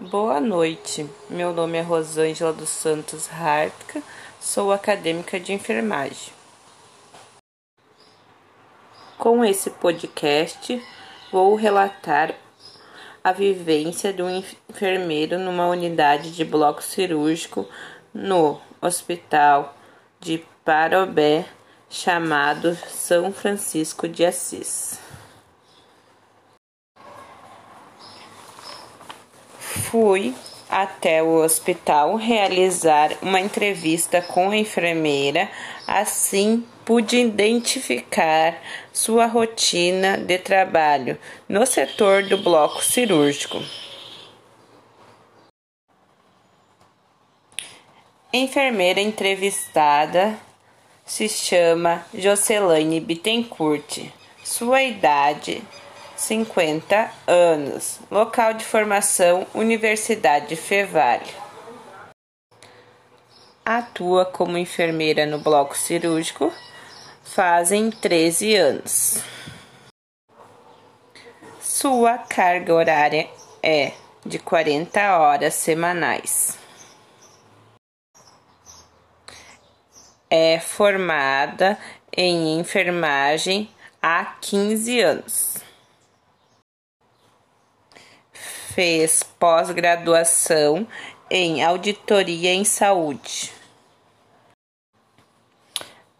Boa noite, meu nome é Rosângela dos Santos Hartka, sou acadêmica de enfermagem. Com esse podcast, vou relatar a vivência de um enfermeiro numa unidade de bloco cirúrgico no Hospital de Parobé, chamado São Francisco de Assis. Fui até o hospital realizar uma entrevista com a enfermeira, assim pude identificar sua rotina de trabalho no setor do bloco cirúrgico. Enfermeira entrevistada se chama Jocelaine Bittencourt. Sua idade 50 anos. Local de formação: Universidade Fevale. Atua como enfermeira no bloco cirúrgico fazem 13 anos. Sua carga horária é de 40 horas semanais. É formada em enfermagem há 15 anos. Fez pós-graduação em auditoria em saúde.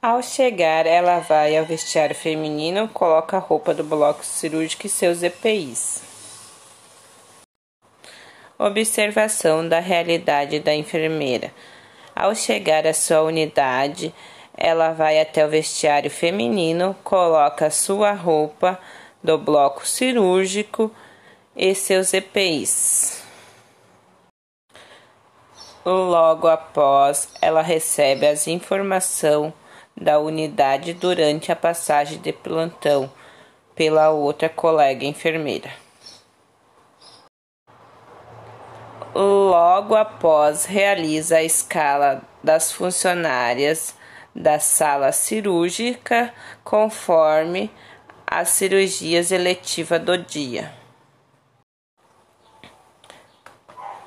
Ao chegar, ela vai ao vestiário feminino, coloca a roupa do bloco cirúrgico e seus EPIs. Observação da realidade da enfermeira. Ao chegar à sua unidade, ela vai até o vestiário feminino, coloca sua roupa do bloco cirúrgico e seus EPIs. Logo após, ela recebe as informações da unidade durante a passagem de plantão pela outra colega enfermeira. Logo após, realiza a escala das funcionárias da sala cirúrgica conforme as cirurgias eletivas do dia.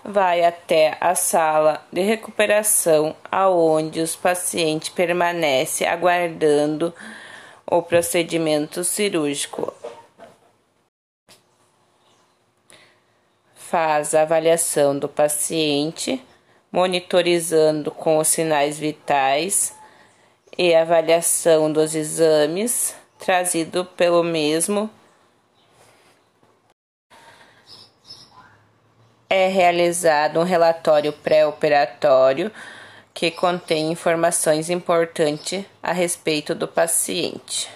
Vai até a sala de recuperação, aonde os pacientes permanecem aguardando o procedimento cirúrgico. Faz a avaliação do paciente, monitorizando com os sinais vitais e avaliação dos exames trazido pelo mesmo é realizado um relatório pré-operatório que contém informações importantes a respeito do paciente.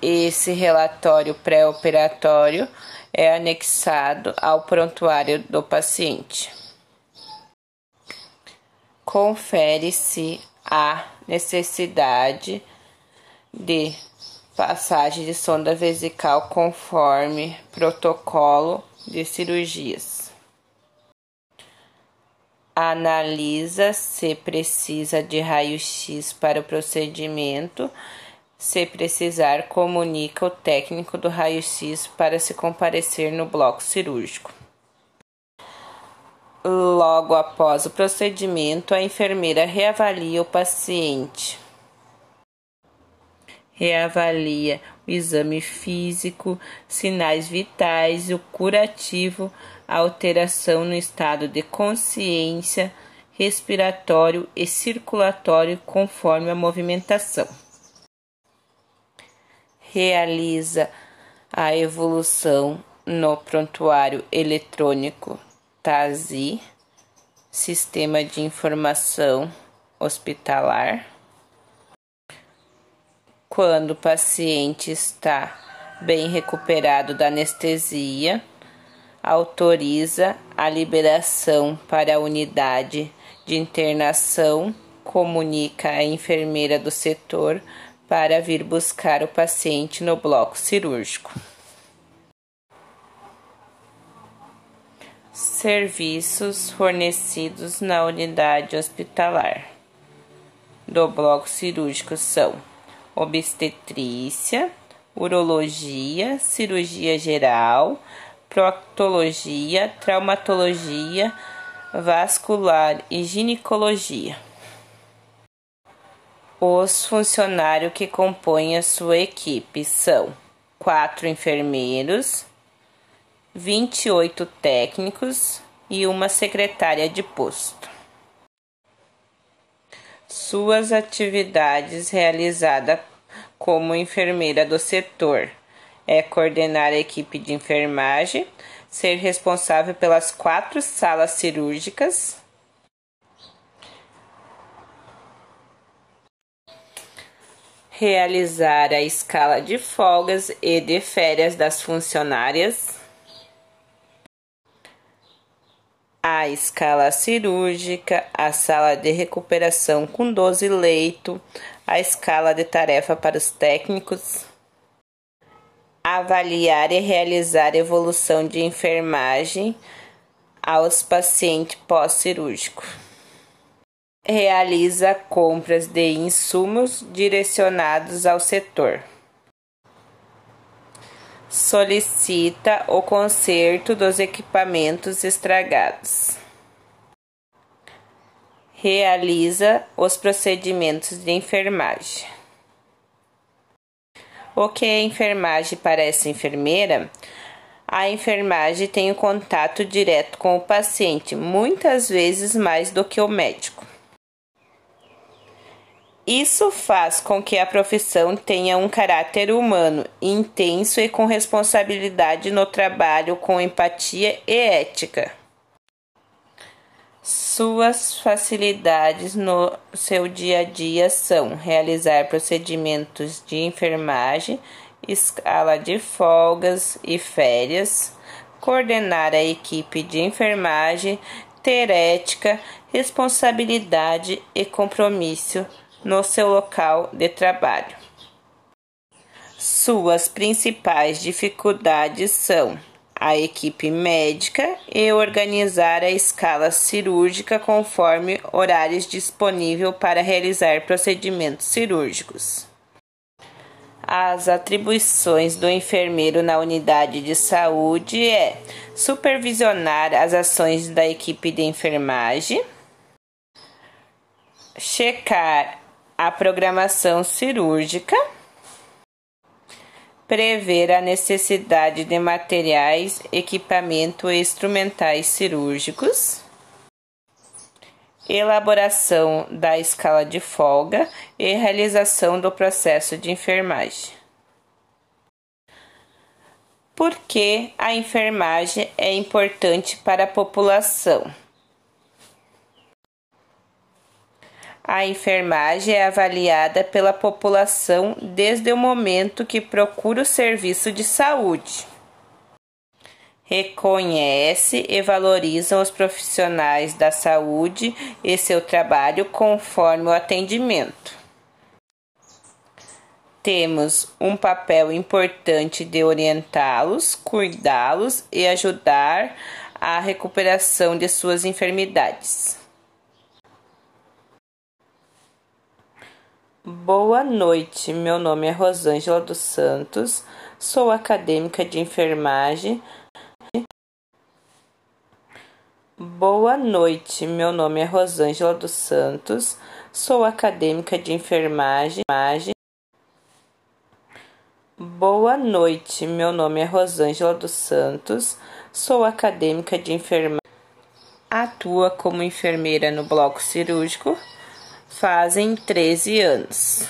Esse relatório pré-operatório é anexado ao prontuário do paciente. Confere-se a necessidade de passagem de sonda vesical conforme protocolo de cirurgias. Analisa se precisa de raio-x para o procedimento. Se precisar, comunica o técnico do raio-x para se comparecer no bloco cirúrgico. Logo após o procedimento, a enfermeira reavalia o paciente reavalia o exame físico, sinais vitais, o curativo, alteração no estado de consciência, respiratório e circulatório conforme a movimentação. Realiza a evolução no prontuário eletrônico TASI, Sistema de Informação Hospitalar quando o paciente está bem recuperado da anestesia, autoriza a liberação para a unidade de internação, comunica a enfermeira do setor para vir buscar o paciente no bloco cirúrgico. Serviços fornecidos na unidade hospitalar do bloco cirúrgico são obstetrícia, urologia, cirurgia geral, proctologia, traumatologia, vascular e ginecologia. Os funcionários que compõem a sua equipe são quatro enfermeiros, 28 técnicos e uma secretária de posto. Suas atividades realizadas como enfermeira do setor. É coordenar a equipe de enfermagem, ser responsável pelas quatro salas cirúrgicas, realizar a escala de folgas e de férias das funcionárias, a escala cirúrgica, a sala de recuperação com 12 leitos, a escala de tarefa para os técnicos, avaliar e realizar evolução de enfermagem aos pacientes pós-cirúrgicos realiza compras de insumos direcionados ao setor. Solicita o conserto dos equipamentos estragados. Realiza os procedimentos de enfermagem. O que é enfermagem para essa enfermeira? A enfermagem tem o um contato direto com o paciente, muitas vezes mais do que o médico. Isso faz com que a profissão tenha um caráter humano, intenso e com responsabilidade no trabalho, com empatia e ética. Suas facilidades no seu dia a dia são realizar procedimentos de enfermagem, escala de folgas e férias, coordenar a equipe de enfermagem, ter ética, responsabilidade e compromisso no seu local de trabalho. Suas principais dificuldades são a equipe médica e organizar a escala cirúrgica conforme horários disponíveis para realizar procedimentos cirúrgicos. As atribuições do enfermeiro na unidade de saúde é supervisionar as ações da equipe de enfermagem, checar a programação cirúrgica, prever a necessidade de materiais, equipamento e instrumentais cirúrgicos, elaboração da escala de folga e realização do processo de enfermagem. Por que a enfermagem é importante para a população? A enfermagem é avaliada pela população desde o momento que procura o serviço de saúde. Reconhece e valoriza os profissionais da saúde e seu trabalho conforme o atendimento. Temos um papel importante de orientá-los, cuidá-los e ajudar a recuperação de suas enfermidades. Boa noite, meu nome é Rosângela dos Santos, sou acadêmica de enfermagem. Boa noite, meu nome é Rosângela dos Santos, sou acadêmica de enfermagem. Boa noite, meu nome é Rosângela dos Santos, sou acadêmica de enfermagem. Atua como enfermeira no bloco cirúrgico fazem 13 anos.